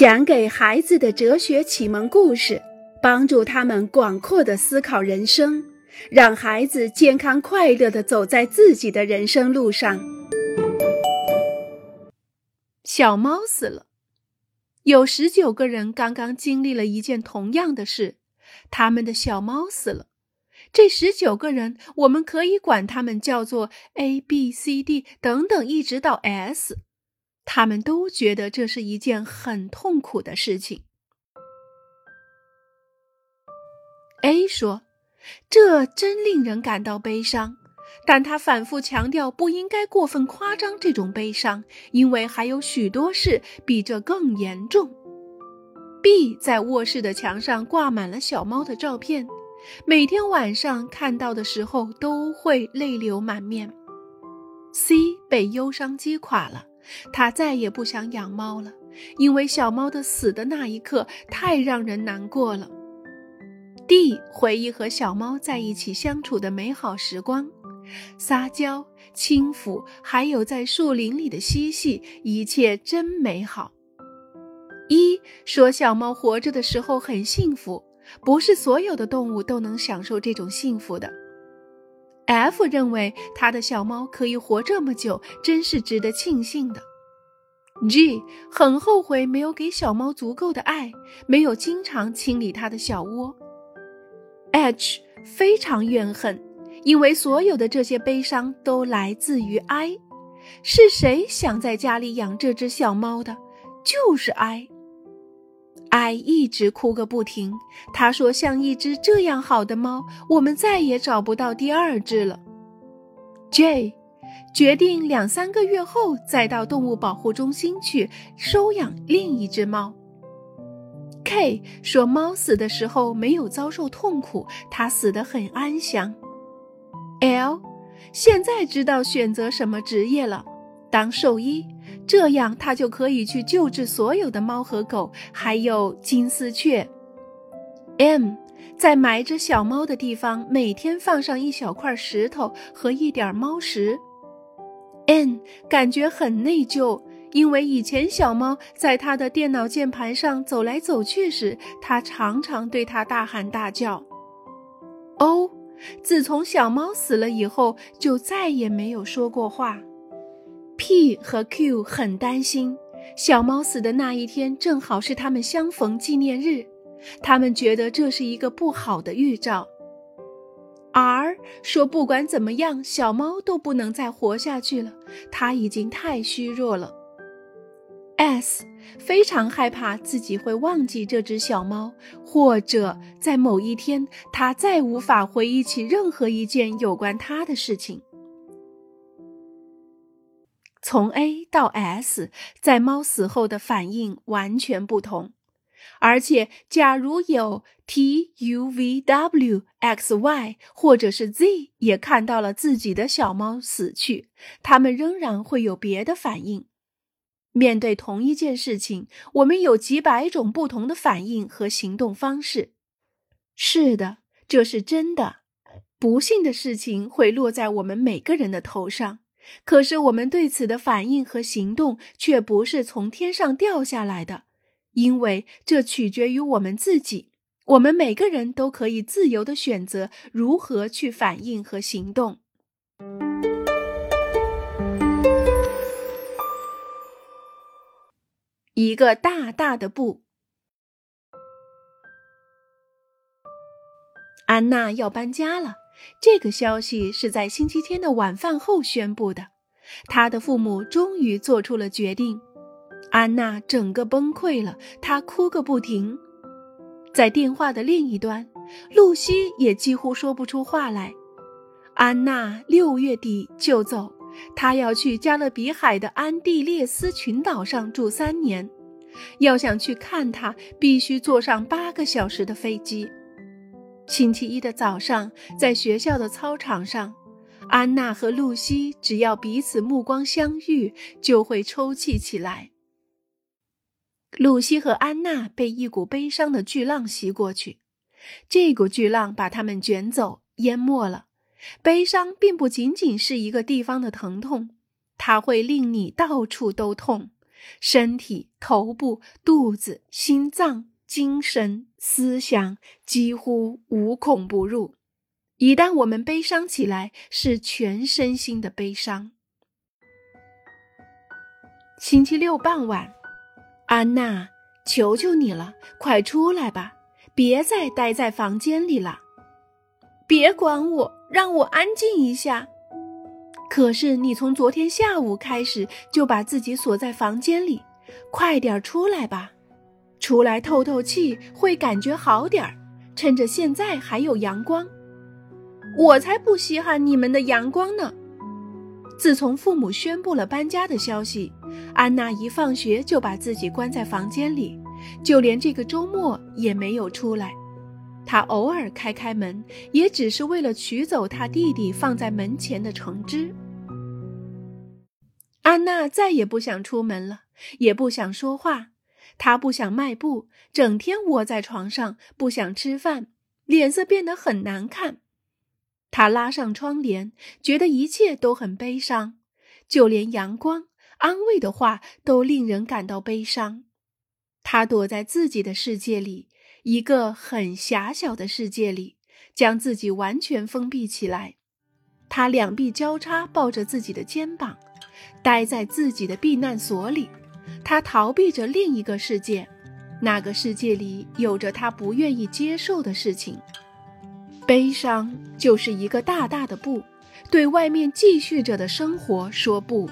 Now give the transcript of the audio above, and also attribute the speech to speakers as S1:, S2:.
S1: 讲给孩子的哲学启蒙故事，帮助他们广阔的思考人生，让孩子健康快乐的走在自己的人生路上。
S2: 小猫死了，有十九个人刚刚经历了一件同样的事，他们的小猫死了。这十九个人，我们可以管他们叫做 A、B、C、D 等等，一直到 S。他们都觉得这是一件很痛苦的事情。A 说：“这真令人感到悲伤。”但他反复强调不应该过分夸张这种悲伤，因为还有许多事比这更严重。B 在卧室的墙上挂满了小猫的照片。每天晚上看到的时候都会泪流满面。C 被忧伤击垮了，他再也不想养猫了，因为小猫的死的那一刻太让人难过了。D 回忆和小猫在一起相处的美好时光，撒娇、轻抚，还有在树林里的嬉戏，一切真美好。一说小猫活着的时候很幸福。不是所有的动物都能享受这种幸福的。F 认为他的小猫可以活这么久，真是值得庆幸的。G 很后悔没有给小猫足够的爱，没有经常清理它的小窝。H 非常怨恨，因为所有的这些悲伤都来自于 I。是谁想在家里养这只小猫的？就是 I。I 一直哭个不停。他说：“像一只这样好的猫，我们再也找不到第二只了。” J 决定两三个月后再到动物保护中心去收养另一只猫。K 说：“猫死的时候没有遭受痛苦，它死得很安详。” L 现在知道选择什么职业了，当兽医。这样，他就可以去救治所有的猫和狗，还有金丝雀。M 在埋着小猫的地方，每天放上一小块石头和一点猫食。N 感觉很内疚，因为以前小猫在他的电脑键盘上走来走去时，他常常对它大喊大叫。O 自从小猫死了以后，就再也没有说过话。P 和 Q 很担心，小猫死的那一天正好是他们相逢纪念日，他们觉得这是一个不好的预兆。R 说，不管怎么样，小猫都不能再活下去了，它已经太虚弱了。S 非常害怕自己会忘记这只小猫，或者在某一天，它再无法回忆起任何一件有关它的事情。从 A 到 S，在猫死后的反应完全不同，而且假如有 T、U、V、W、X、Y 或者是 Z 也看到了自己的小猫死去，他们仍然会有别的反应。面对同一件事情，我们有几百种不同的反应和行动方式。是的，这是真的。不幸的事情会落在我们每个人的头上。可是我们对此的反应和行动却不是从天上掉下来的，因为这取决于我们自己。我们每个人都可以自由的选择如何去反应和行动。一个大大的不。安娜要搬家了。这个消息是在星期天的晚饭后宣布的。他的父母终于做出了决定。安娜整个崩溃了，她哭个不停。在电话的另一端，露西也几乎说不出话来。安娜六月底就走，她要去加勒比海的安地列斯群岛上住三年。要想去看她，必须坐上八个小时的飞机。星期一的早上，在学校的操场上，安娜和露西只要彼此目光相遇，就会抽泣起来。露西和安娜被一股悲伤的巨浪袭过去，这股巨浪把他们卷走、淹没了。悲伤并不仅仅是一个地方的疼痛，它会令你到处都痛。身体、头部、肚子、心脏、精神、思想几乎无孔不入。一旦我们悲伤起来，是全身心的悲伤。星期六傍晚，安娜，求求你了，快出来吧，别再待在房间里了。别管我，让我安静一下。可是你从昨天下午开始就把自己锁在房间里，快点出来吧，出来透透气会感觉好点儿。趁着现在还有阳光。我才不稀罕你们的阳光呢！自从父母宣布了搬家的消息，安娜一放学就把自己关在房间里，就连这个周末也没有出来。她偶尔开开门，也只是为了取走她弟弟放在门前的橙汁。安娜再也不想出门了，也不想说话，他不想迈步，整天窝在床上，不想吃饭，脸色变得很难看。他拉上窗帘，觉得一切都很悲伤，就连阳光、安慰的话都令人感到悲伤。他躲在自己的世界里，一个很狭小的世界里，将自己完全封闭起来。他两臂交叉抱着自己的肩膀，待在自己的避难所里。他逃避着另一个世界，那个世界里有着他不愿意接受的事情。悲伤就是一个大大的不，对外面继续着的生活说不。